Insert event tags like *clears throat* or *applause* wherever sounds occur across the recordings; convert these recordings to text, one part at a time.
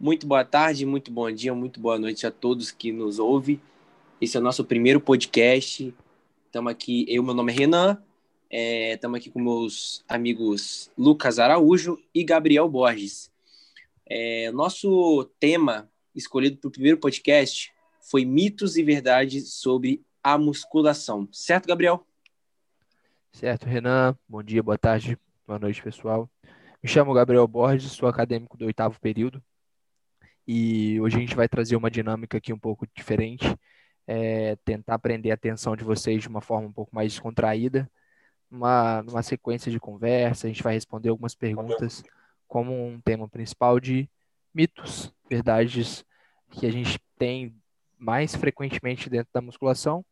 Muito boa tarde, muito bom dia, muito boa noite a todos que nos ouvem. Esse é o nosso primeiro podcast. Estamos aqui, eu, meu nome é Renan, estamos é, aqui com meus amigos Lucas Araújo e Gabriel Borges. É, nosso tema escolhido para o primeiro podcast foi mitos e verdades sobre a musculação. Certo, Gabriel? Certo, Renan. Bom dia, boa tarde, boa noite, pessoal. Me chamo Gabriel Borges, sou acadêmico do oitavo período e hoje a gente vai trazer uma dinâmica aqui um pouco diferente, é, tentar prender a atenção de vocês de uma forma um pouco mais descontraída, uma, numa sequência de conversa, a gente vai responder algumas perguntas como um tema principal de mitos, verdades que a gente tem mais frequentemente dentro da musculação.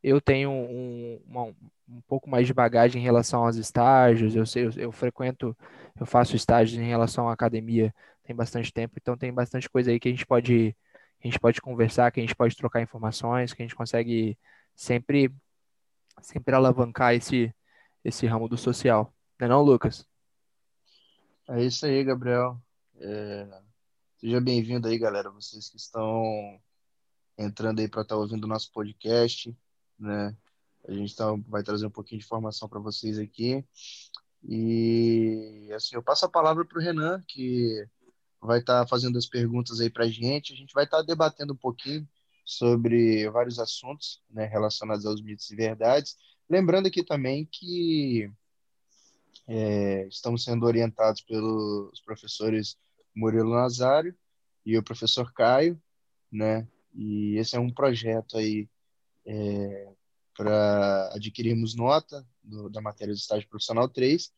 Eu tenho um, uma, um pouco mais de bagagem em relação aos estágios, eu sei, eu, eu frequento, eu faço estágios em relação à academia tem bastante tempo, então tem bastante coisa aí que a gente pode a gente pode conversar, que a gente pode trocar informações, que a gente consegue sempre sempre alavancar esse esse ramo do social. Não é não, Lucas? É isso aí, Gabriel. É... Seja bem-vindo aí, galera. Vocês que estão entrando aí para estar tá ouvindo o nosso podcast, né? A gente tá, vai trazer um pouquinho de informação para vocês aqui. E assim, eu passo a palavra para o Renan, que vai estar tá fazendo as perguntas aí para a gente. A gente vai estar tá debatendo um pouquinho sobre vários assuntos né, relacionados aos mitos e verdades. Lembrando aqui também que é, estamos sendo orientados pelos professores Murilo Nazário e o professor Caio, né? E esse é um projeto aí é, para adquirirmos nota do, da matéria do estágio profissional 3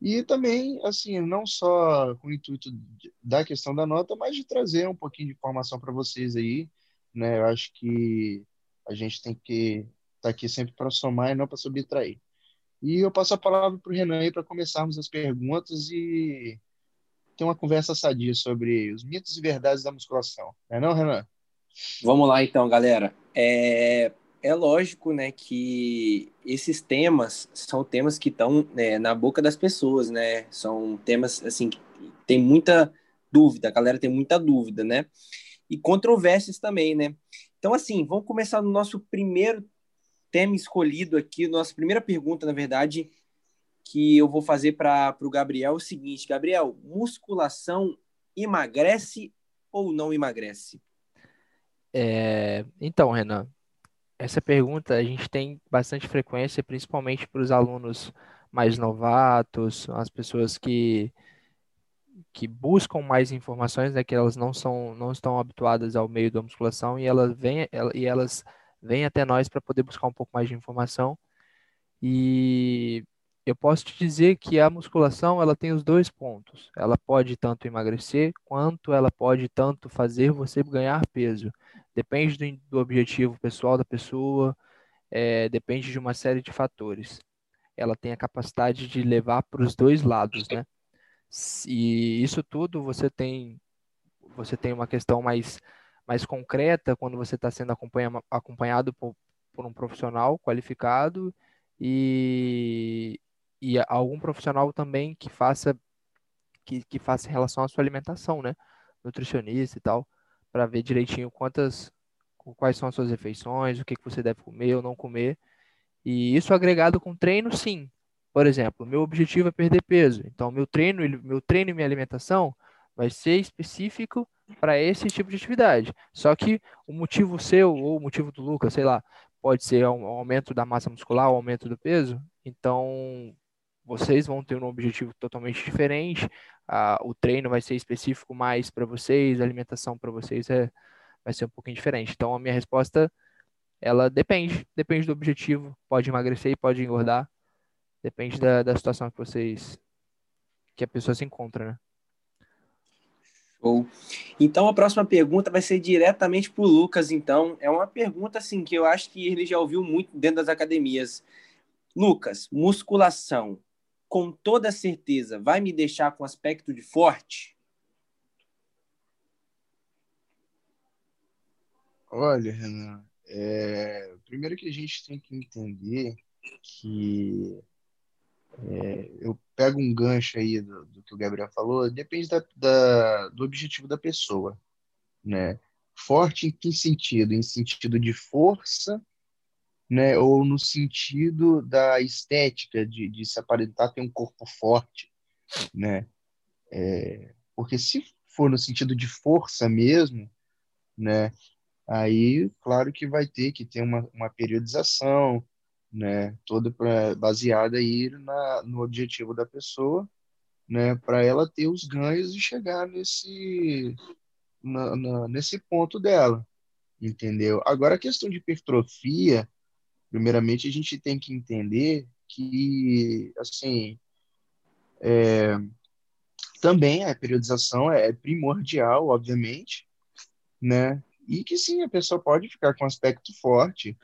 e também, assim, não só com o intuito da questão da nota, mas de trazer um pouquinho de informação para vocês aí, né? Eu acho que a gente tem que estar tá aqui sempre para somar e não para subtrair. E eu passo a palavra para o Renan aí para começarmos as perguntas e ter uma conversa sadia sobre os mitos e verdades da musculação. Não é não, Renan? Vamos lá então, galera. É é lógico, né, que esses temas são temas que estão né, na boca das pessoas, né? São temas assim que tem muita dúvida, a galera tem muita dúvida, né? E controvérsias também, né? Então, assim, vamos começar no nosso primeiro tema escolhido aqui, nossa primeira pergunta, na verdade, que eu vou fazer para o Gabriel é o seguinte: Gabriel, musculação emagrece ou não emagrece? É, então, Renan, essa pergunta a gente tem bastante frequência, principalmente para os alunos mais novatos, as pessoas que, que buscam mais informações, né, que elas não são não estão habituadas ao meio da musculação e elas vêm e elas vêm até nós para poder buscar um pouco mais de informação. E eu posso te dizer que a musculação ela tem os dois pontos. Ela pode tanto emagrecer quanto ela pode tanto fazer você ganhar peso. Depende do, do objetivo pessoal da pessoa, é, depende de uma série de fatores. Ela tem a capacidade de levar para os dois lados, né? E isso tudo você tem você tem uma questão mais mais concreta quando você está sendo acompanha, acompanhado por, por um profissional qualificado e, e algum profissional também que faça que, que faça relação à sua alimentação, né? Nutricionista e tal para ver direitinho quantas, quais são as suas refeições, o que, que você deve comer ou não comer. E isso agregado com treino, sim. Por exemplo, meu objetivo é perder peso. Então, meu treino, meu treino e minha alimentação vai ser específico para esse tipo de atividade. Só que o motivo seu ou o motivo do Lucas, sei lá, pode ser um aumento da massa muscular, um aumento do peso. Então, vocês vão ter um objetivo totalmente diferente. Ah, o treino vai ser específico mais para vocês, a alimentação para vocês é, vai ser um pouquinho diferente. Então, a minha resposta, ela depende, depende do objetivo. Pode emagrecer e pode engordar. Depende da, da situação que vocês, que a pessoa se encontra, né? Show. Então a próxima pergunta vai ser diretamente para o Lucas. Então é uma pergunta assim que eu acho que ele já ouviu muito dentro das academias. Lucas, musculação com toda certeza vai me deixar com aspecto de forte? Olha, Renan, é, primeiro que a gente tem que entender que é, eu pego um gancho aí do, do que o Gabriel falou, depende da, da, do objetivo da pessoa, né? Forte em que sentido? Em sentido de força, né? Ou no sentido da estética, de, de se aparentar ter um corpo forte, né? É, porque se for no sentido de força mesmo, né? Aí, claro que vai ter que ter uma, uma periodização, né? Toda pra, baseada aí na, no objetivo da pessoa, né? Para ela ter os ganhos e chegar nesse, na, na, nesse ponto dela, entendeu? Agora, a questão de hipertrofia, primeiramente, a gente tem que entender que, assim, é, também a periodização é primordial, obviamente, né? E que sim, a pessoa pode ficar com aspecto forte,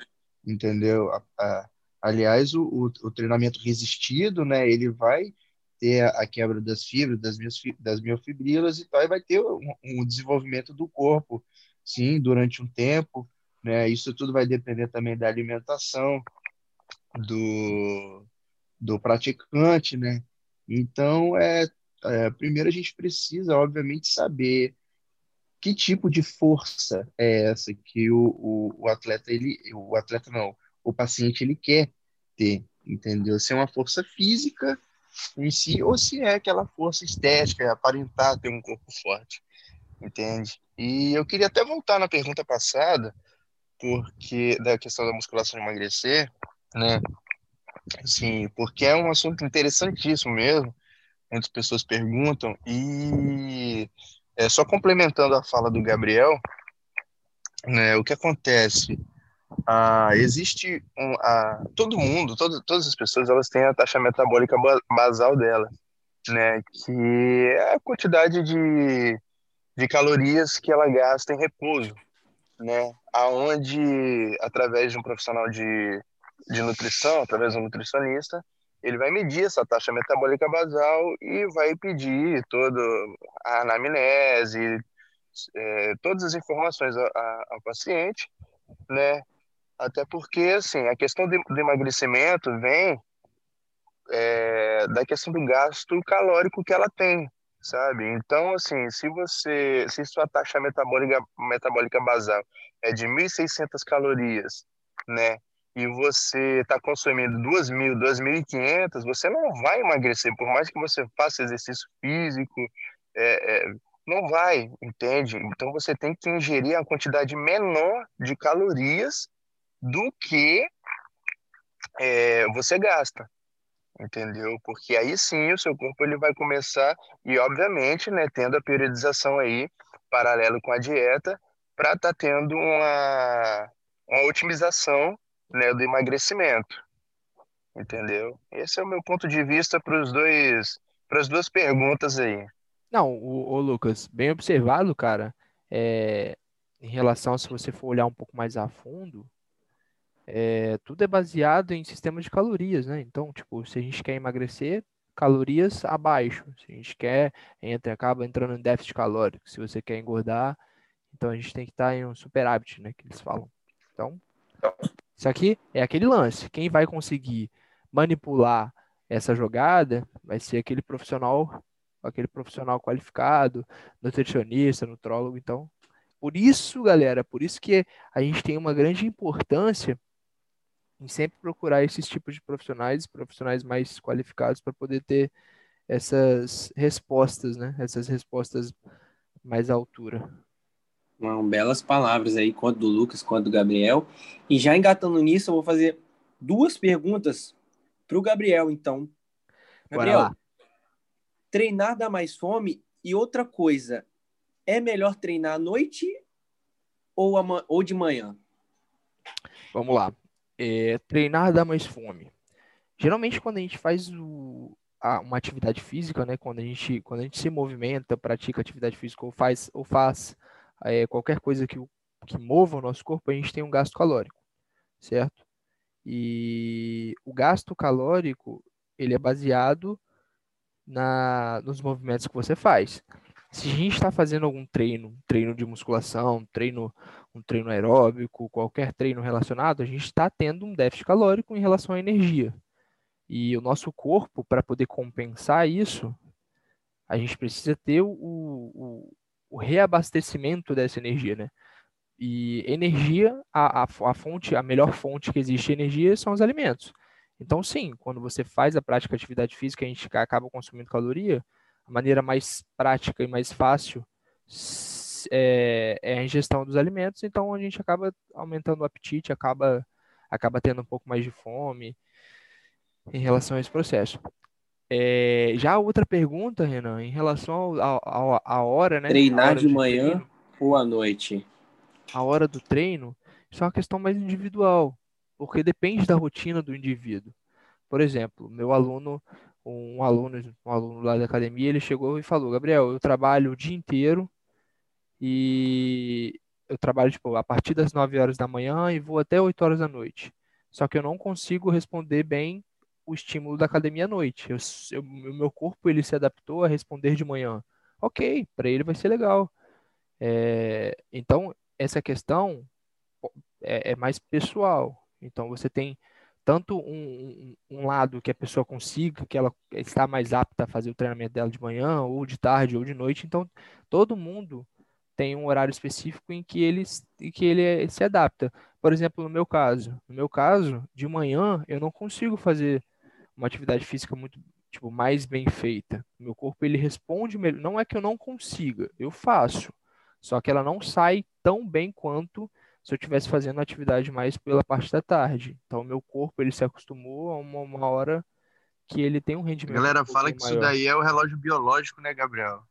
entendeu? A, a, aliás, o, o, o, treinamento resistido, né? Ele vai ter a, a quebra das fibras, das, das miofibrilas e tal, e vai ter um, um desenvolvimento do corpo, sim, durante um tempo, né? Isso tudo vai depender também da alimentação do, do praticante, né? Então, é, é, primeiro a gente precisa, obviamente, saber que tipo de força é essa que o, o, o, atleta ele o atleta não o paciente ele quer ter entendeu se é uma força física em si ou se é aquela força estética aparentar ter um corpo forte entende e eu queria até voltar na pergunta passada porque da questão da musculação emagrecer né assim porque é um assunto interessantíssimo mesmo muitas pessoas perguntam e é, só complementando a fala do Gabriel, né, o que acontece? Ah, existe um, ah, todo mundo, todo, todas as pessoas, elas têm a taxa metabólica basal dela, né, que é a quantidade de, de calorias que ela gasta em repouso, né, aonde através de um profissional de, de nutrição, através de um nutricionista, ele vai medir essa taxa metabólica basal e vai pedir toda a anamnese, é, todas as informações ao paciente, né? Até porque, assim, a questão do emagrecimento vem é, da questão do gasto calórico que ela tem, sabe? Então, assim, se você, se sua taxa metabólica, metabólica basal é de 1.600 calorias, né? e você está consumindo 2.000, 2.500, você não vai emagrecer, por mais que você faça exercício físico, é, é, não vai, entende? Então você tem que ingerir a quantidade menor de calorias do que é, você gasta, entendeu? Porque aí sim o seu corpo ele vai começar, e obviamente, né, tendo a periodização aí, paralelo com a dieta, para tá tendo uma, uma otimização né, do emagrecimento. Entendeu? Esse é o meu ponto de vista para os dois, para as duas perguntas aí. Não, o, o Lucas, bem observado, cara. É, em relação, se você for olhar um pouco mais a fundo, é, tudo é baseado em sistema de calorias, né? Então, tipo, se a gente quer emagrecer, calorias abaixo. Se a gente quer, entra, acaba entrando em déficit calórico. Se você quer engordar, então a gente tem que estar em um superávit, né? Que eles falam. Então, isso aqui é aquele lance. Quem vai conseguir manipular essa jogada vai ser aquele profissional, aquele profissional qualificado, nutricionista, nutrólogo. Então, por isso, galera, por isso que a gente tem uma grande importância em sempre procurar esses tipos de profissionais, profissionais mais qualificados para poder ter essas respostas, né? Essas respostas mais à altura. Uma, belas palavras aí, quanto do Lucas, quanto do Gabriel. E já engatando nisso, eu vou fazer duas perguntas para o Gabriel, então. Gabriel, treinar dá mais fome? E outra coisa, é melhor treinar à noite ou, ou de manhã? Vamos lá. É, treinar dá mais fome. Geralmente, quando a gente faz o, a, uma atividade física, né? Quando a gente, quando a gente se movimenta, pratica atividade física ou faz, ou faz é, qualquer coisa que, que mova o nosso corpo, a gente tem um gasto calórico, certo? E o gasto calórico, ele é baseado na, nos movimentos que você faz. Se a gente está fazendo algum treino, treino de musculação, treino, um treino aeróbico, qualquer treino relacionado, a gente está tendo um déficit calórico em relação à energia. E o nosso corpo, para poder compensar isso, a gente precisa ter o, o, o reabastecimento dessa energia, né? E energia, a, a, a, fonte, a melhor fonte que existe de energia são os alimentos. Então, sim, quando você faz a prática de atividade física, a gente acaba consumindo caloria, a maneira mais prática e mais fácil é, é, a ingestão dos alimentos, então a gente acaba aumentando o apetite, acaba, acaba tendo um pouco mais de fome em relação a esse processo. É, já outra pergunta, Renan, em relação à hora, né? Treinar hora de manhã treino, ou à noite? A hora do treino, isso é uma questão mais individual, porque depende da rotina do indivíduo. Por exemplo, meu aluno, um aluno, um aluno lá da academia, ele chegou e falou: Gabriel, eu trabalho o dia inteiro e eu trabalho tipo, a partir das 9 horas da manhã e vou até 8 horas da noite. Só que eu não consigo responder bem o estímulo da academia à noite. O meu corpo ele se adaptou a responder de manhã. Ok, para ele vai ser legal. É, então, essa questão é, é, mais pessoal. Então, você tem tanto um, um, lado que a pessoa consiga, que ela está mais apta a fazer o treinamento dela de manhã, ou de tarde, ou de noite. Então, todo mundo tem um horário específico em que ele, em que ele se adapta. Por exemplo, no meu caso, no meu caso, de manhã eu não consigo fazer uma atividade física muito tipo mais bem feita. Meu corpo ele responde melhor. Não é que eu não consiga, eu faço. Só que ela não sai tão bem quanto se eu estivesse fazendo atividade mais pela parte da tarde. Então, meu corpo ele se acostumou a uma, uma hora que ele tem um rendimento. A galera um fala que maior. isso daí é o relógio biológico, né, Gabriel?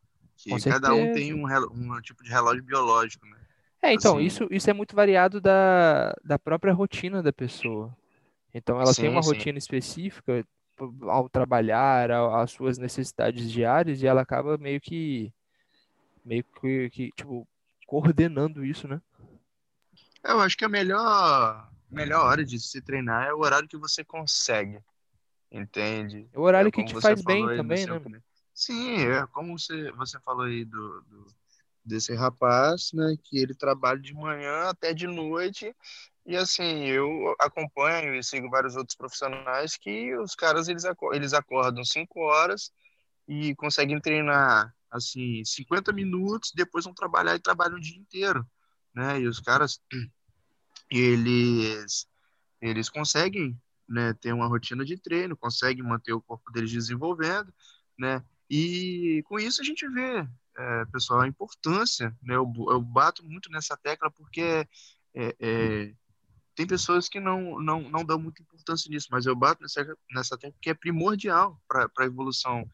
Que cada um tem um, um, tipo de relógio biológico, né? É, então, assim... isso, isso é muito variado da, da própria rotina da pessoa. Então, ela sim, tem uma sim. rotina específica ao trabalhar, às suas necessidades diárias, e ela acaba meio que, meio que, que, tipo, coordenando isso, né? Eu acho que a melhor, melhor hora de se treinar é o horário que você consegue, entende? É o horário é que te faz bem também, né? Sim, é como você, você falou aí do, do, desse rapaz, né, que ele trabalha de manhã até de noite, e assim, eu acompanho e sigo vários outros profissionais que os caras, eles, eles acordam 5 horas e conseguem treinar, assim, 50 minutos, depois vão trabalhar e trabalham o dia inteiro, né, e os caras, *clears throat* eles, eles conseguem, né, ter uma rotina de treino, conseguem manter o corpo deles desenvolvendo, né, e com isso a gente vê, é, pessoal, a importância, né? Eu, eu, bato muito nessa tecla porque é, é, tem pessoas que não, não, não dão muita importância nisso, mas eu bato nessa, nessa tecla que é primordial para a evolução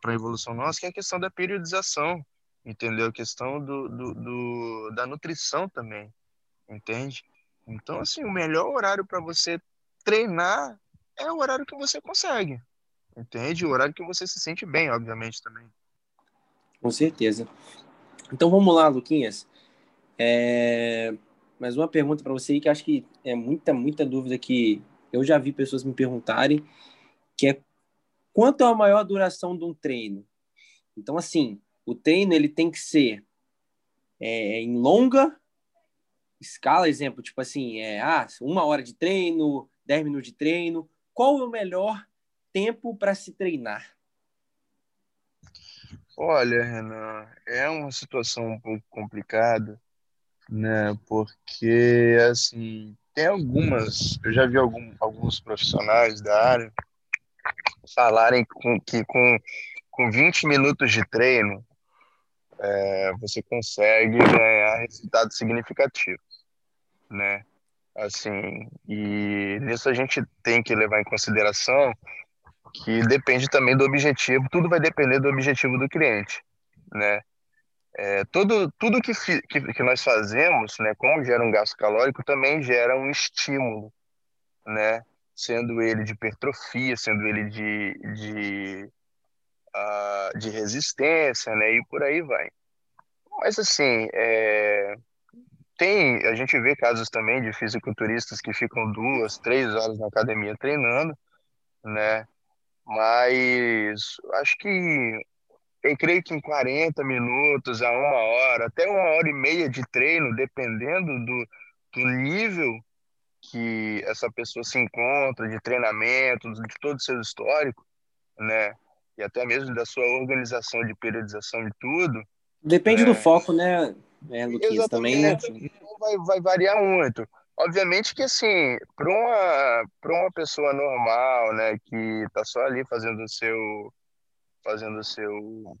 para evolução nossa, que é a questão da periodização, entendeu? A questão do, do, do da nutrição também, entende? Então, assim, o melhor horário para você treinar é o horário que você consegue, Entende? O horário que você se sente bem, obviamente, também. Com certeza. Então vamos lá, Luquinhas. É... Mais uma pergunta para você aí que acho que é muita, muita dúvida que eu já vi pessoas me perguntarem, que é quanto é a maior duração de um treino? Então, assim, o treino ele tem que ser é, em longa escala, exemplo, tipo assim, é, ah, uma hora de treino, dez minutos de treino. Qual é o melhor tempo para se treinar? Olha, Renan, é uma situação um pouco complicada, né? Porque, assim, tem algumas, eu já vi algum, alguns profissionais da área falarem com, que com, com 20 minutos de treino é, você consegue ganhar resultados significativos, né? Assim, e nisso a gente tem que levar em consideração que depende também do objetivo, tudo vai depender do objetivo do cliente, né? É, tudo tudo que, que, que, nós fazemos, né, como gera um gasto calórico, também gera um estímulo, né? Sendo ele de hipertrofia, sendo ele de, de, uh, de resistência, né? E por aí vai. Mas, assim, é, tem, a gente vê casos também de fisiculturistas que ficam duas, três horas na academia treinando, né? Mas acho que eu creio que em 40 minutos a uma hora, até uma hora e meia de treino, dependendo do, do nível que essa pessoa se encontra, de treinamento, de todo o seu histórico, né? E até mesmo da sua organização de periodização de tudo. Depende é... do foco, né, é, Luquinhas, também, né? Vai, vai variar muito. Obviamente que, assim, para uma, uma pessoa normal, né, que tá só ali fazendo o seu, fazendo o seu,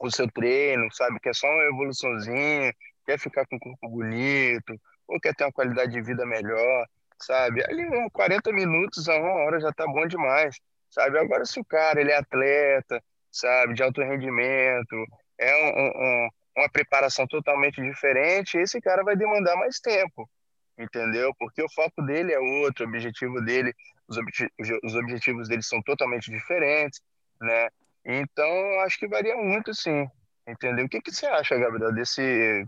o seu treino, sabe, que é só uma evoluçãozinha, quer ficar com o corpo bonito, ou quer ter uma qualidade de vida melhor, sabe, ali uns 40 minutos a uma hora já tá bom demais, sabe, agora se o cara, ele é atleta, sabe, de alto rendimento, é um, um, uma preparação totalmente diferente, esse cara vai demandar mais tempo, entendeu? Porque o foco dele é outro, o objetivo dele, os, os objetivos dele são totalmente diferentes, né? Então, acho que varia muito, sim, entendeu? O que, que você acha, Gabriel, desse,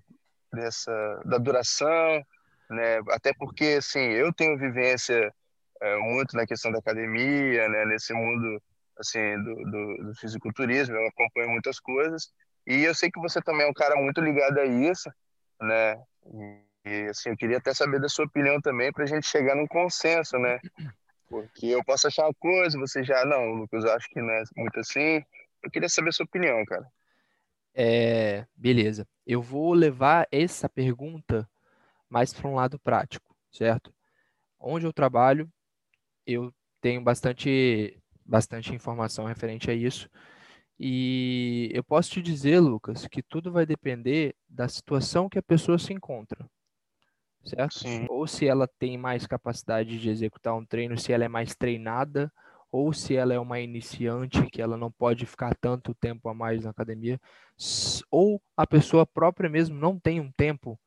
dessa, da duração, né? Até porque, assim, eu tenho vivência é, muito na questão da academia, né? Nesse mundo, assim, do, do, do fisiculturismo, eu acompanho muitas coisas, e eu sei que você também é um cara muito ligado a isso, né? Assim, eu queria até saber da sua opinião também para a gente chegar num consenso, né? Porque eu posso achar uma coisa, você já, não, Lucas, acho que não é muito assim. Eu queria saber a sua opinião, cara. É, beleza. Eu vou levar essa pergunta mais para um lado prático, certo? Onde eu trabalho, eu tenho bastante, bastante informação referente a isso. E eu posso te dizer, Lucas, que tudo vai depender da situação que a pessoa se encontra certo? Sim. Ou se ela tem mais capacidade de executar um treino, se ela é mais treinada, ou se ela é uma iniciante, que ela não pode ficar tanto tempo a mais na academia, ou a pessoa própria mesmo não tem um tempo,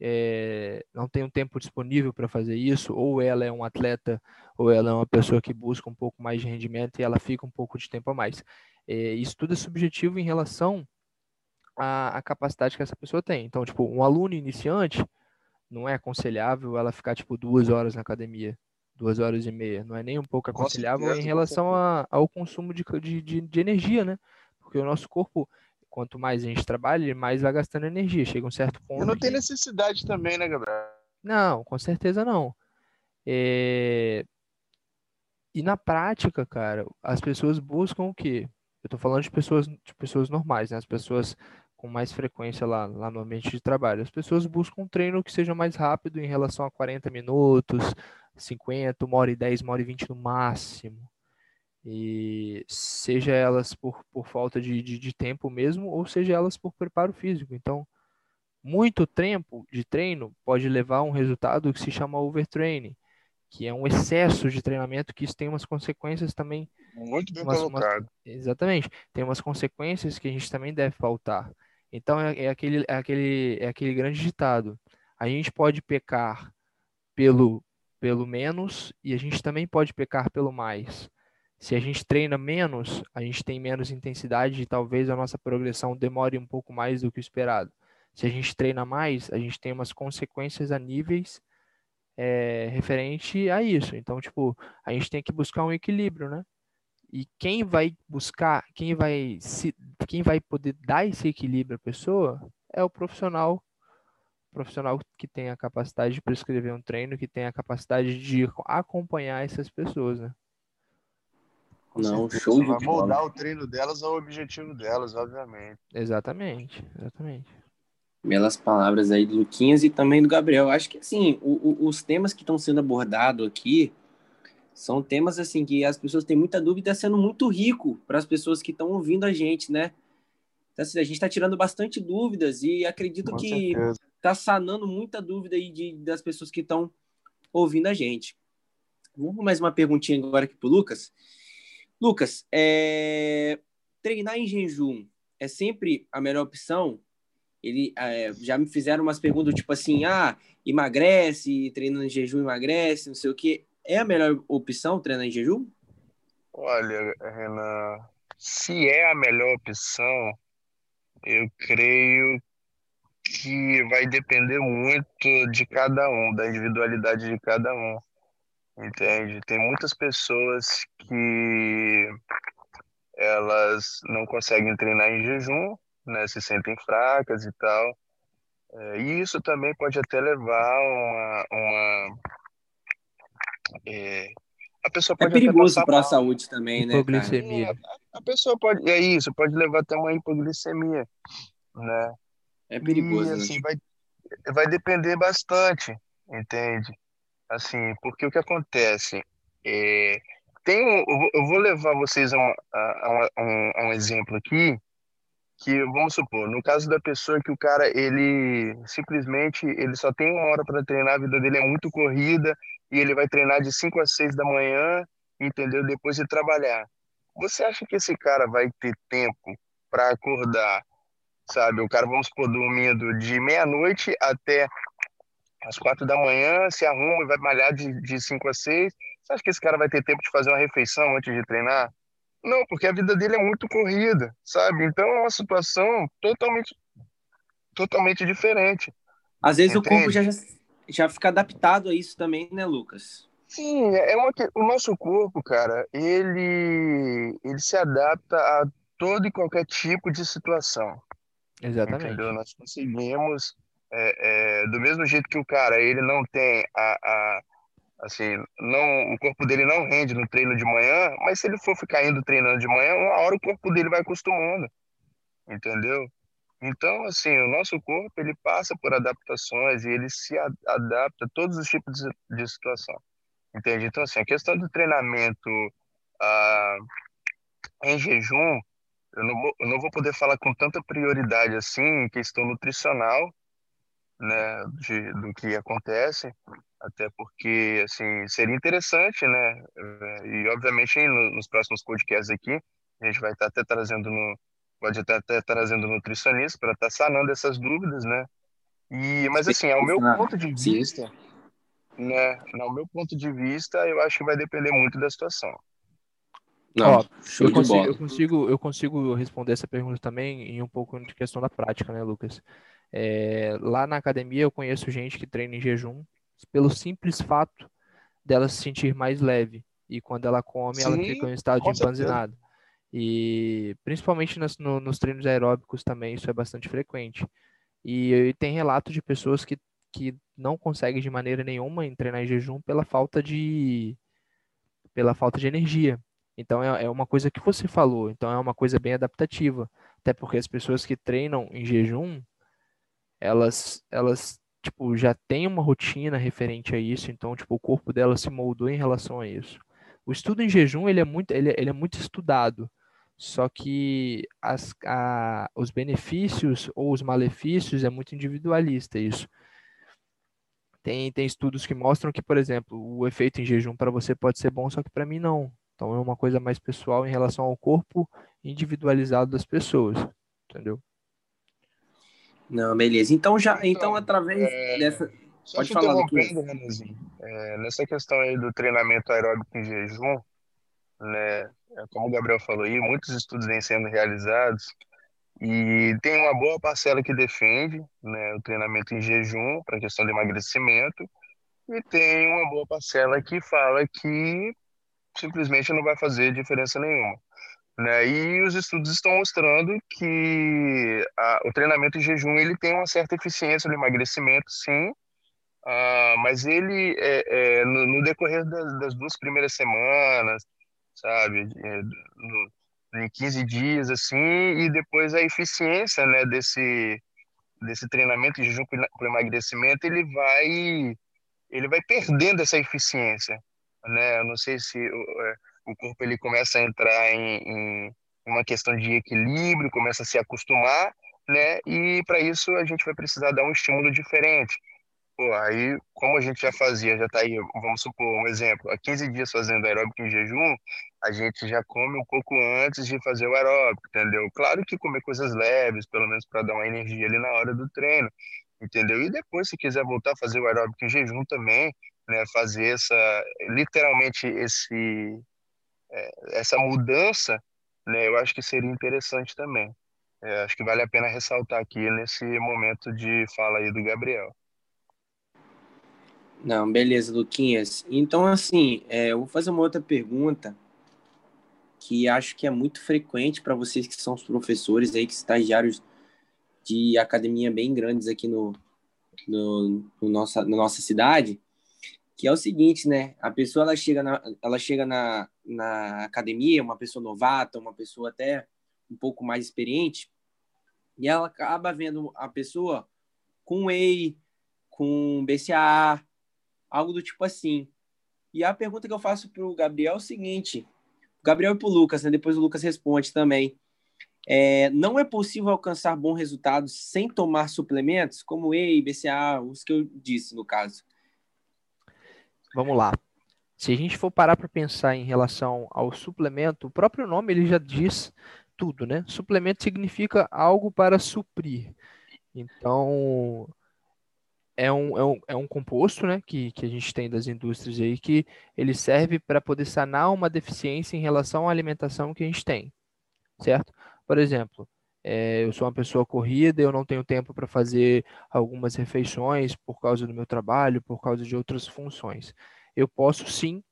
é, não tem um tempo disponível para fazer isso, ou ela é um atleta, ou ela é uma pessoa que busca um pouco mais de rendimento e ela fica um pouco de tempo a mais. É, isso tudo é subjetivo em relação à, à capacidade que essa pessoa tem. Então, tipo, um aluno iniciante, não é aconselhável ela ficar tipo duas horas na academia, duas horas e meia. Não é nem um pouco aconselhável certeza, em relação a, ao consumo de, de, de, energia, né? Porque o nosso corpo, quanto mais a gente trabalha, mais vai gastando energia. Chega um certo ponto. não tem necessidade também, né, Gabriel? Não, com certeza não. É... E na prática, cara, as pessoas buscam o quê? Eu tô falando de pessoas, de pessoas normais, né? As pessoas com mais frequência lá, lá no ambiente de trabalho. As pessoas buscam um treino que seja mais rápido em relação a 40 minutos, 50, 1 hora e 10, 1 hora e 20 no máximo. E seja elas por, por falta de, de, de tempo mesmo, ou seja elas por preparo físico. Então, muito tempo de treino pode levar a um resultado que se chama overtraining, que é um excesso de treinamento, que isso tem umas consequências também. Muito bem umas, colocado. Umas, exatamente. Tem umas consequências que a gente também deve faltar. Então é, é, aquele, é, aquele, é aquele grande ditado. A gente pode pecar pelo, pelo menos e a gente também pode pecar pelo mais. Se a gente treina menos, a gente tem menos intensidade e talvez a nossa progressão demore um pouco mais do que o esperado. Se a gente treina mais, a gente tem umas consequências a níveis é, referente a isso. Então, tipo, a gente tem que buscar um equilíbrio, né? E quem vai buscar, quem vai se, quem vai poder dar esse equilíbrio à pessoa é o profissional, profissional que tem a capacidade de prescrever um treino, que tem a capacidade de acompanhar essas pessoas, né? Não, show de bola. moldar o treino delas ao objetivo delas, obviamente. Exatamente, exatamente. Belas palavras aí do Luquinhas e também do Gabriel. Acho que, assim, o, o, os temas que estão sendo abordados aqui, são temas assim que as pessoas têm muita dúvida, sendo muito rico para as pessoas que estão ouvindo a gente, né? Então, assim, a gente está tirando bastante dúvidas e acredito Com que está sanando muita dúvida aí de, das pessoas que estão ouvindo a gente. Vamos mais uma perguntinha agora aqui para o Lucas. Lucas, é... treinar em jejum é sempre a melhor opção? Ele é, já me fizeram umas perguntas tipo assim, ah, emagrece, treinando em jejum emagrece, não sei o quê é a melhor opção treinar em jejum? Olha, Renan, se é a melhor opção, eu creio que vai depender muito de cada um, da individualidade de cada um. Entende? Tem muitas pessoas que elas não conseguem treinar em jejum, né? Se sentem fracas e tal. É, e isso também pode até levar uma, uma é, a pessoa É pode até perigoso para a saúde também, né, cara? Hipoglicemia. A pessoa pode, é isso, pode levar até uma hipoglicemia, né? É perigoso, E né? assim, vai, vai depender bastante, entende? Assim, porque o que acontece? É, tem um, eu vou- levar vocês a, uma- a- a um, a um exemplo aqui, que vamos supor, no caso da pessoa que o cara, ele simplesmente, ele só tem uma hora para treinar, a vida dele é muito corrida, e ele vai treinar de 5 a 6 da manhã, entendeu? Depois de trabalhar. Você acha que esse cara vai ter tempo para acordar, sabe? O cara, vamos supor, dormindo de meia-noite até às quatro da manhã, se arruma e vai malhar de, de 5 a 6. Você acha que esse cara vai ter tempo de fazer uma refeição antes de treinar? Não, porque a vida dele é muito corrida, sabe? Então é uma situação totalmente, totalmente diferente. Às vezes o Entende? corpo já, já fica adaptado a isso também, né, Lucas? Sim, é uma, o nosso corpo, cara, ele, ele se adapta a todo e qualquer tipo de situação. Exatamente. Entendeu? Nós conseguimos, é, é, do mesmo jeito que o cara, ele não tem a, a, assim, não, o corpo dele não rende no treino de manhã, mas se ele for ficar indo treinando de manhã, uma hora o corpo dele vai acostumando, entendeu? Então, assim, o nosso corpo, ele passa por adaptações e ele se adapta a todos os tipos de, de situação, entende? Então, assim, a questão do treinamento ah, em jejum, eu não vou, eu não vou poder falar com tanta prioridade assim em questão nutricional, né, de, do que acontece, até porque, assim, seria interessante, né, eh, e obviamente no- nos próximos podcasts aqui, a gente vai estar até trazendo no, pode estar até trazendo nutricionista para estar sanando essas dúvidas, né, e, mas assim, ao meu ponto de vista, né, ao meu ponto de vista, eu acho que vai depender muito da situação. Não, Ó, Eu consigo, eu, consigo, eu consigo responder essa pergunta também em um pouco de questão da prática, né, Lucas? É, lá na academia eu conheço gente que treina em jejum pelo simples fato dela se sentir mais leve. E quando ela come, ela Sim, fica em estado de certeza. E principalmente nas- no- nos treinos aeróbicos também isso é bastante frequente. E, e tem relatos de pessoas que, que não conseguem de maneira nenhuma treinar em jejum pela falta de, pela falta de energia. Então é, é uma coisa que você falou, então é uma coisa bem adaptativa. Até porque as pessoas que treinam em jejum, elas, elas tipo, já têm uma rotina referente a isso, então tipo, o corpo dela se moldou em relação a isso. O estudo em jejum ele é muito, ele, é- ele é muito estudado, só que as, a, os benefícios ou os malefícios é muito individualista isso. Tem, tem estudos que mostram que, por exemplo, o efeito em jejum para você pode ser bom, só que para mim não. Então é uma coisa mais pessoal em relação ao corpo individualizado das pessoas, entendeu? Não, beleza. Então, já, então, Então, através é, dessa. Só Pode te falar, interrompendo, Renanzinho, é, nessa questão aí do treinamento aeróbico em jejum, né, é, como o Gabriel falou aí, muitos estudos vêm sendo realizados e tem uma boa parcela que defende, né, o treinamento em jejum para a questão do emagrecimento e tem uma boa parcela que fala que simplesmente não vai fazer diferença nenhuma. Né? E os estudos estão mostrando que a- o treinamento em jejum ele tem uma certa eficiência no emagrecimento, sim, ah, mas ele, é, é, no, no decorrer das, das duas primeiras semanas, sabe, é, no, em 15 dias, assim, e depois a eficiência, né, desse, desse treinamento de jejum para emagrecimento, ele vai, ele vai perdendo essa eficiência, né, eu não sei se o, é, o corpo ele começa a entrar em, em uma questão de equilíbrio, começa a se acostumar, né, e para isso a gente vai precisar dar um estímulo diferente, aí, como a gente já fazia, já tá aí, vamos supor, um exemplo, há 15 dias fazendo aeróbico em jejum, a gente já come um pouco antes de fazer o aeróbico, entendeu? Claro que comer coisas leves, pelo menos para dar uma energia ali na hora do treino, entendeu? E depois, se quiser voltar a fazer o aeróbico em jejum também, né, fazer essa, literalmente esse, é, essa mudança, né, eu acho que seria interessante também. É, acho que vale a pena ressaltar aqui nesse momento de fala aí do Gabriel. Não, beleza, Luquinhas. Então, assim, é, eu vou fazer uma outra pergunta que acho que é muito frequente para vocês que são os professores aí, que estagiários de academia bem grandes aqui no, no, no nossa, na nossa cidade. que é o seguinte, né? A pessoa ela chega na, ela chega na, na academia, uma pessoa novata, uma pessoa até um pouco mais experiente, e ela acaba vendo a pessoa com whey, com BCA, algo do tipo assim. E a pergunta que eu faço para o Gabriel é o seguinte: Gabriel e para o Lucas, né? depois o Lucas responde também. É, não é possível alcançar bons resultados sem tomar suplementos, como whey, BCA, os que eu disse no caso. Vamos lá. Se a gente for parar para pensar em relação ao suplemento, o próprio nome ele já diz tudo, né? Suplemento significa algo para suprir. Então, é um, é um, é um composto, né, que, que a gente tem das indústrias aí, que ele serve para poder sanar uma deficiência em relação à alimentação que a gente tem, certo? Por exemplo, é, eu sou uma pessoa corrida, eu não tenho tempo para fazer algumas refeições por causa do meu trabalho, por causa de outras funções. Eu posso sim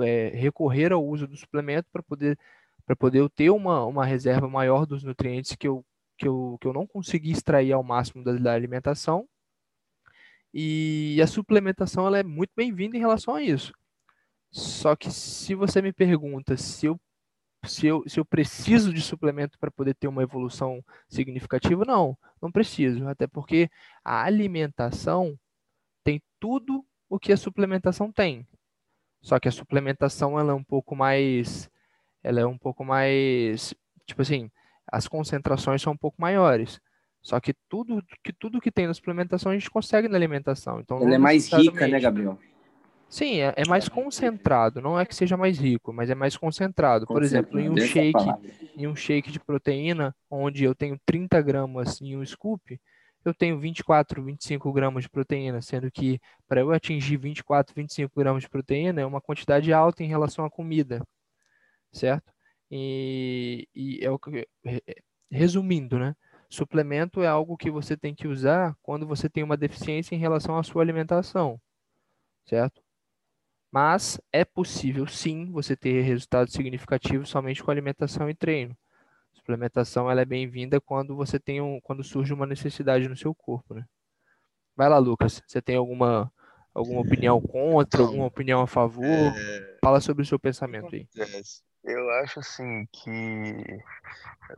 é, recorrer ao uso do suplemento para poder para poder eu ter uma, uma reserva maior dos nutrientes que eu, que, eu, que eu não consegui extrair ao máximo da, da alimentação. E a suplementação ela é muito bem-vinda em relação a isso. Só que se você me pergunta se eu se eu, se eu preciso de suplemento para poder ter uma evolução significativa, não, não preciso. Até porque a alimentação tem tudo o que a suplementação tem. Só que a suplementação ela é um pouco mais. Ela é um pouco mais. Tipo assim, as concentrações são um pouco maiores. Só que tudo que tudo que tem na suplementação a gente consegue na alimentação. Então ela é mais rica, né, Gabriel? Sim, é, é, mais concentrado. Não é que seja mais rico, mas é mais concentrado. Por exemplo, em um shake, em um shake de proteína, onde eu tenho 30 gramas em um scoop, eu tenho 24, 25 gramas de proteína, sendo que para eu atingir 24, 25 gramas de proteína é uma quantidade alta em relação à comida, certo? E, e é o que, resumindo, né? Suplemento é algo que você tem que usar quando você tem uma deficiência em relação à sua alimentação, certo? Mas é possível sim você ter resultados significativos somente com alimentação e treino. Suplementação ela é bem-vinda quando você tem um, quando surge uma necessidade no seu corpo, né? Vai lá, Lucas. Você tem alguma alguma opinião contra, alguma opinião a favor? É... Fala sobre o seu pensamento aí. Eu acho assim que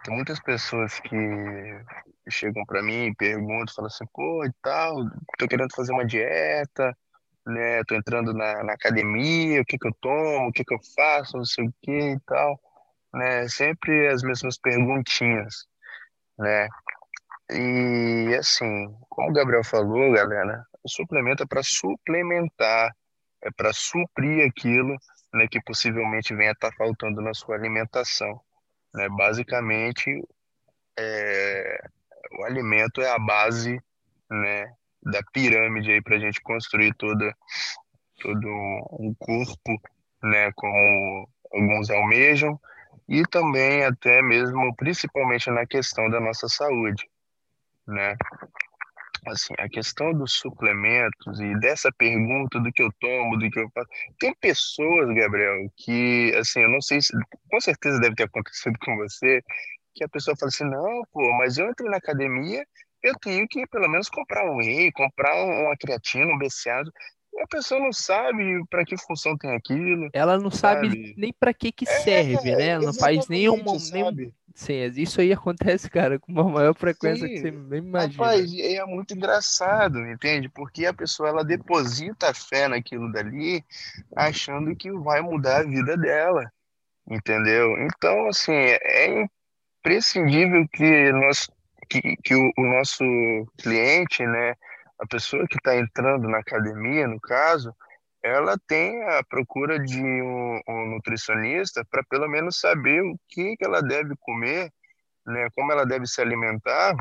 tem muitas pessoas que chegam para mim e perguntam, falam assim, pô, e tal, tô querendo fazer uma dieta, né? Tô entrando na, na academia, o que que eu tomo, o que que eu faço, não sei o que e tal, né? Sempre as mesmas perguntinhas, né? E assim, como o Gabriel falou, galera, o suplemento é para suplementar, é para suprir aquilo, né, que possivelmente venha estar tá faltando na sua alimentação, né? Basicamente, é, o alimento é a base, né, da pirâmide para a gente construir toda, todo um corpo, né, como alguns almejam, e também até mesmo, principalmente na questão da nossa saúde, né? Assim, a questão dos suplementos e dessa pergunta do que eu tomo, do que eu faço. Tem pessoas, Gabriel, que, assim, eu não sei se, com certeza deve ter acontecido *laughs* com você, que a pessoa fala assim: não, pô, mas eu entrei na academia eu tenho que pelo menos comprar um whey, comprar uma creatina, um BCA. A pessoa não sabe para que função tem aquilo. Ela não sabe, sabe nem para que que é, serve, é, né? Ela não faz nenhuma, nem Sim, isso aí acontece, cara, com uma maior frequência Sim. que você nem imagina. Rapaz, é muito engraçado, entende? Porque a pessoa ela deposita a fé naquilo dali, achando que vai mudar a vida dela, entendeu? Então, assim, é imprescindível que nós que, que o, o nosso cliente, né, a pessoa que está entrando na academia, no caso, ela tem a procura de um, um nutricionista para pelo menos saber o que, que ela deve comer, né, como ela deve se alimentar,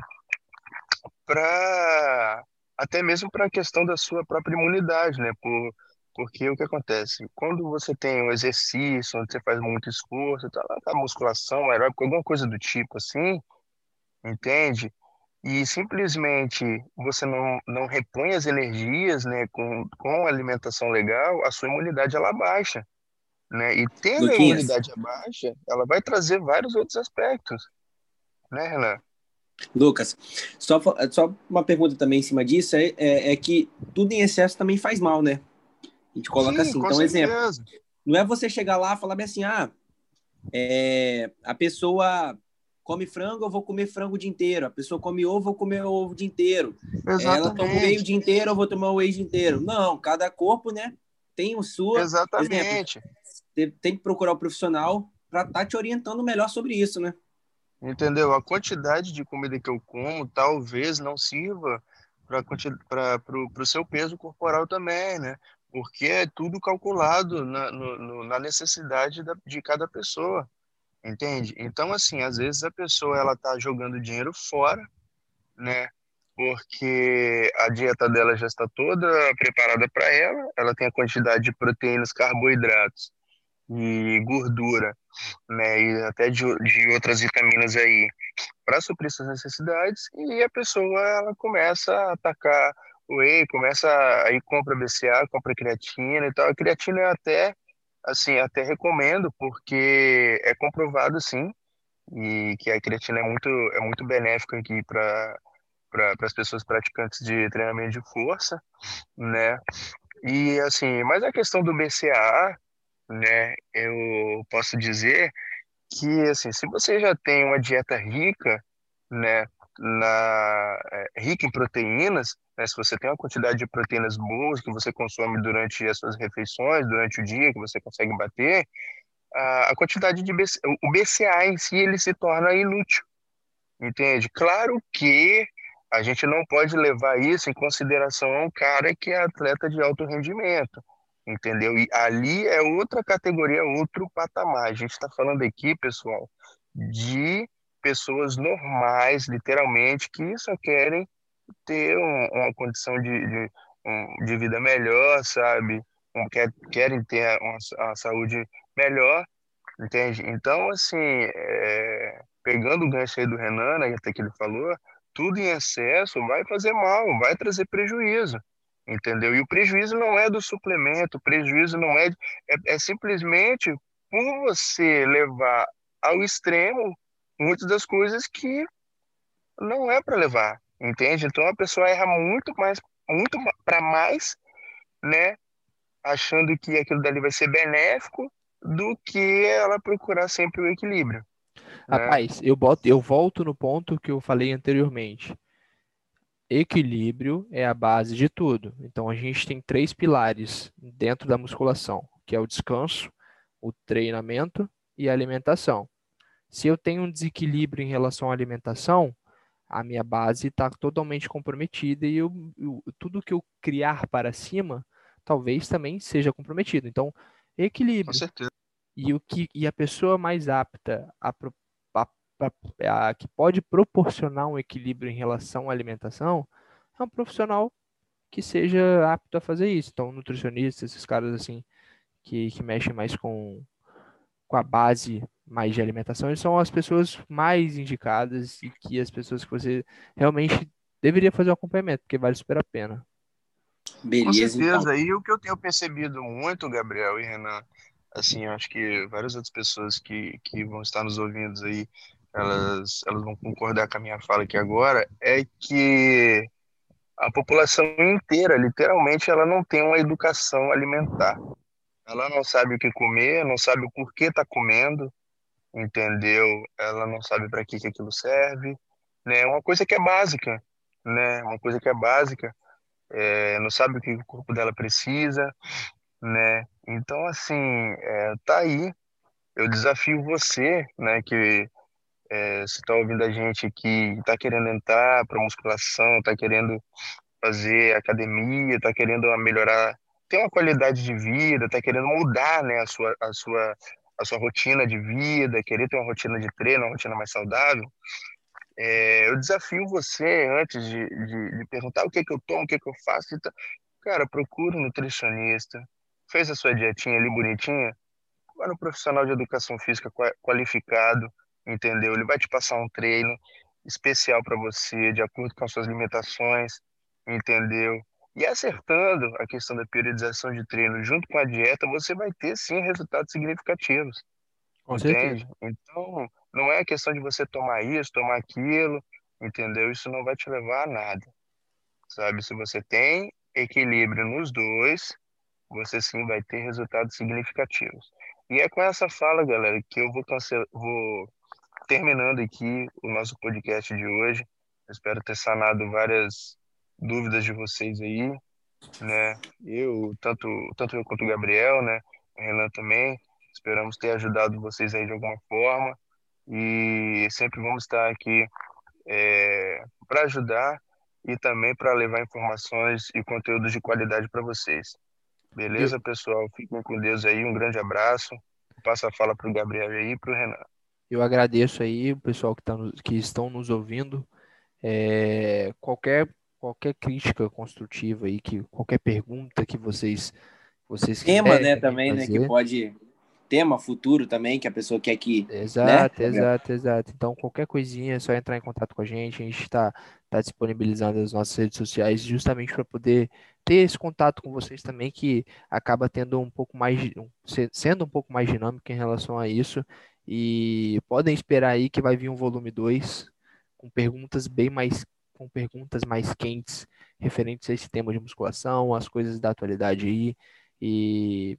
para até mesmo para a questão da sua própria imunidade, né, por, porque o que acontece? Quando você tem um exercício, onde você faz muito esforço, tá, a musculação aeróbica, alguma coisa do tipo assim, entende? E simplesmente você não, não repõe as energias, né, com, com alimentação legal, a sua imunidade ela baixa, né? E tendo a imunidade baixa, ela vai trazer vários outros aspectos, né, Renan? Lucas, só, só uma pergunta também em cima disso, é, é, é que tudo em excesso também faz mal, né? A gente coloca Sim, assim. Então, certeza. exemplo, não é você chegar lá e falar bem assim, ah, é, a pessoa come frango, eu vou comer frango o dia inteiro. A pessoa come ovo, eu vou comer ovo o dia inteiro. Exatamente. Ela toma whey o dia inteiro, eu vou tomar whey o dia inteiro. Não, cada corpo, né, tem o sua. Exatamente. Exemplo, tem que procurar o um profissional para estar tá te orientando melhor sobre isso, né? Entendeu? A quantidade de comida que eu como talvez não sirva para o seu peso corporal também, né? Porque é tudo calculado na, no, na necessidade da, de cada pessoa, entende? Então, assim, às vezes a pessoa ela tá jogando dinheiro fora, né? Porque a dieta dela já está toda preparada para ela, ela tem a quantidade de proteínas, carboidratos e gordura, né, e até de, de outras vitaminas aí para suprir suas necessidades e a pessoa ela começa a atacar whey, começa aí compra BCA, compra creatina e tal. A creatina eu até assim, até recomendo porque é comprovado sim e que a creatina é muito é muito benéfica aqui para para as pessoas praticantes de treinamento de força, né? E assim, mas a questão do BCA né, eu posso dizer que, assim, se você já tem uma dieta rica, né, na, é, rica em proteínas, né, se você tem uma quantidade de proteínas boas que você consome durante as suas refeições, durante o dia, que você consegue bater, a, quantidade de BC, o BCA em si ele se torna inútil, entende? Claro que a gente não pode levar isso em consideração a um cara que é atleta de alto rendimento entendeu? E ali é outra categoria, outro patamar. A gente está falando aqui, pessoal, de pessoas normais, literalmente, que só querem ter um, uma condição de, de, um, de, vida melhor, sabe? Um, quer, querem ter uma, uma, saúde melhor, entende? Então, assim, é, pegando o gancho aí do Renan, né, até que ele falou, tudo em excesso vai fazer mal, vai trazer prejuízo entendeu? E o prejuízo não é do suplemento, o prejuízo não é, é, é simplesmente por você levar ao extremo muitas das coisas que não é para levar, entende? Então a pessoa erra muito mais, muito para mais, né? Achando que aquilo dali vai ser benéfico do que ela procurar sempre o equilíbrio. Né? Rapaz, né? eu, boto, eu volto no ponto que eu falei anteriormente equilíbrio é a base de tudo. Então a gente tem três pilares dentro da musculação, que é o descanso, o treinamento e a alimentação. Se eu tenho um desequilíbrio em relação à alimentação, a minha base está totalmente comprometida e eu, eu, tudo que eu criar para cima talvez também seja comprometido. Então, equilíbrio. Com certeza. E, o que, e a pessoa mais apta a, a, que pode proporcionar um equilíbrio em relação à alimentação é um profissional que seja apto a fazer isso. Então, nutricionistas, esses caras assim, que, que mexem mais com, com a base mais de alimentação, eles são as pessoas mais indicadas e que as pessoas que você realmente deveria fazer o um acompanhamento, porque vale super a pena. Beleza. Com certeza. Então. E o que eu tenho percebido muito, Gabriel e Renan, assim, acho que várias outras pessoas que, que vão estar nos ouvindo aí elas, elas vão concordar com a minha fala aqui agora, é que a população inteira, literalmente, ela não tem uma educação alimentar. Ela não sabe o que comer, não sabe o porquê está comendo, entendeu? Ela não sabe para que, que aquilo serve, né? Uma coisa que é básica, né? Uma coisa que é básica, é, não sabe o que o corpo dela precisa, né? Então, assim, é, tá aí. Eu desafio você, né, que é, você está ouvindo a gente aqui, está querendo entrar para musculação, está querendo fazer academia, está querendo melhorar, ter uma qualidade de vida, está querendo mudar né, a, sua, a, sua, a sua rotina de vida, querer ter uma rotina de treino, uma rotina mais saudável, é, eu desafio você, antes de, de, de, perguntar o que, que eu tomo, o que, que eu faço, então, cara, procura um nutricionista, fez a sua dietinha ali bonitinha, vai no profissional de educação física qualificado, entendeu? Ele vai te passar um treino especial para você, de acordo com as suas limitações, entendeu? E acertando a questão da periodização de treino junto com a dieta, você vai ter sim resultados significativos. Com entende? Certeza. Então, não é questão de você tomar isso, tomar aquilo, entendeu? Isso não vai te levar a nada. Sabe? Se você tem equilíbrio nos dois, você sim vai ter resultados significativos. E é com essa fala, galera, que eu vou, vou terminando aqui o nosso podcast de hoje. espero ter sanado várias dúvidas de vocês aí, né? Eu, tanto, tanto eu quanto o Gabriel, né? O Renan também. Esperamos ter ajudado vocês aí de alguma forma. E sempre vamos estar aqui é, para ajudar e também para levar informações e conteúdos de qualidade para vocês. Beleza, pessoal? Fiquem com Deus aí. Um grande abraço. Passo a fala para o Gabriel e para o Renan. Eu agradeço aí o pessoal que, tá que estão nos ouvindo. É, qualquer, qualquer crítica construtiva aí, que, qualquer pergunta que vocês, vocês Tema, né, também, fazer. né, que pode tema futuro também, que a pessoa quer que. Né, exato, né? exato, exato. Então, qualquer coisinha é só entrar em contato com a gente. A gente está tá disponibilizando as nossas redes sociais justamente para poder ter esse contato com vocês também, que acaba tendo um pouco mais, sendo um pouco mais dinâmico em relação a isso. E podem esperar aí que vai vir um volume 2 com perguntas bem mais com perguntas mais quentes referentes a esse tema de musculação, as coisas da atualidade aí. E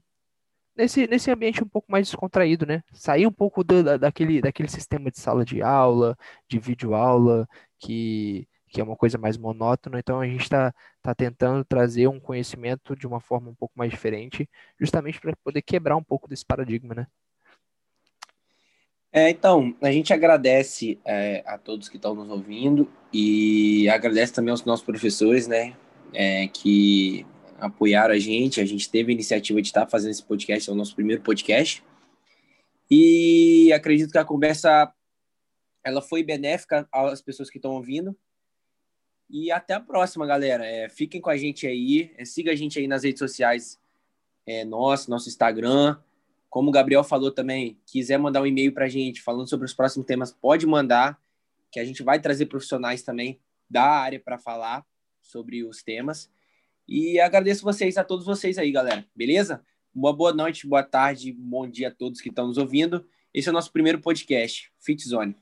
nesse, nesse ambiente um pouco mais descontraído, né? Sair um pouco daquele, daquele sistema de sala de aula, de vídeo aula, que, que é uma coisa mais monótona. Então a gente está tá tentando trazer um conhecimento de uma forma um pouco mais diferente, justamente para poder quebrar um pouco desse paradigma, né? É, então, a gente agradece é, a todos que estão nos ouvindo e agradece também aos nossos professores, né? É, que apoiaram a gente. A gente teve a iniciativa de estar fazendo esse podcast, é o nosso primeiro podcast. E acredito que a conversa ela foi benéfica às pessoas que estão ouvindo. E até a próxima, galera. É, fiquem com a gente aí. É, siga a gente aí nas redes sociais. É, nosso, nosso Instagram. Como o Gabriel falou também, quiser mandar um e-mail para a gente falando sobre os próximos temas, pode mandar, que a gente vai trazer profissionais também da área para falar sobre os temas. E agradeço vocês, a todos vocês aí, galera. Beleza? Uma boa noite, boa tarde, bom dia a todos que estão nos ouvindo. Esse é o nosso primeiro podcast, Fit Zone.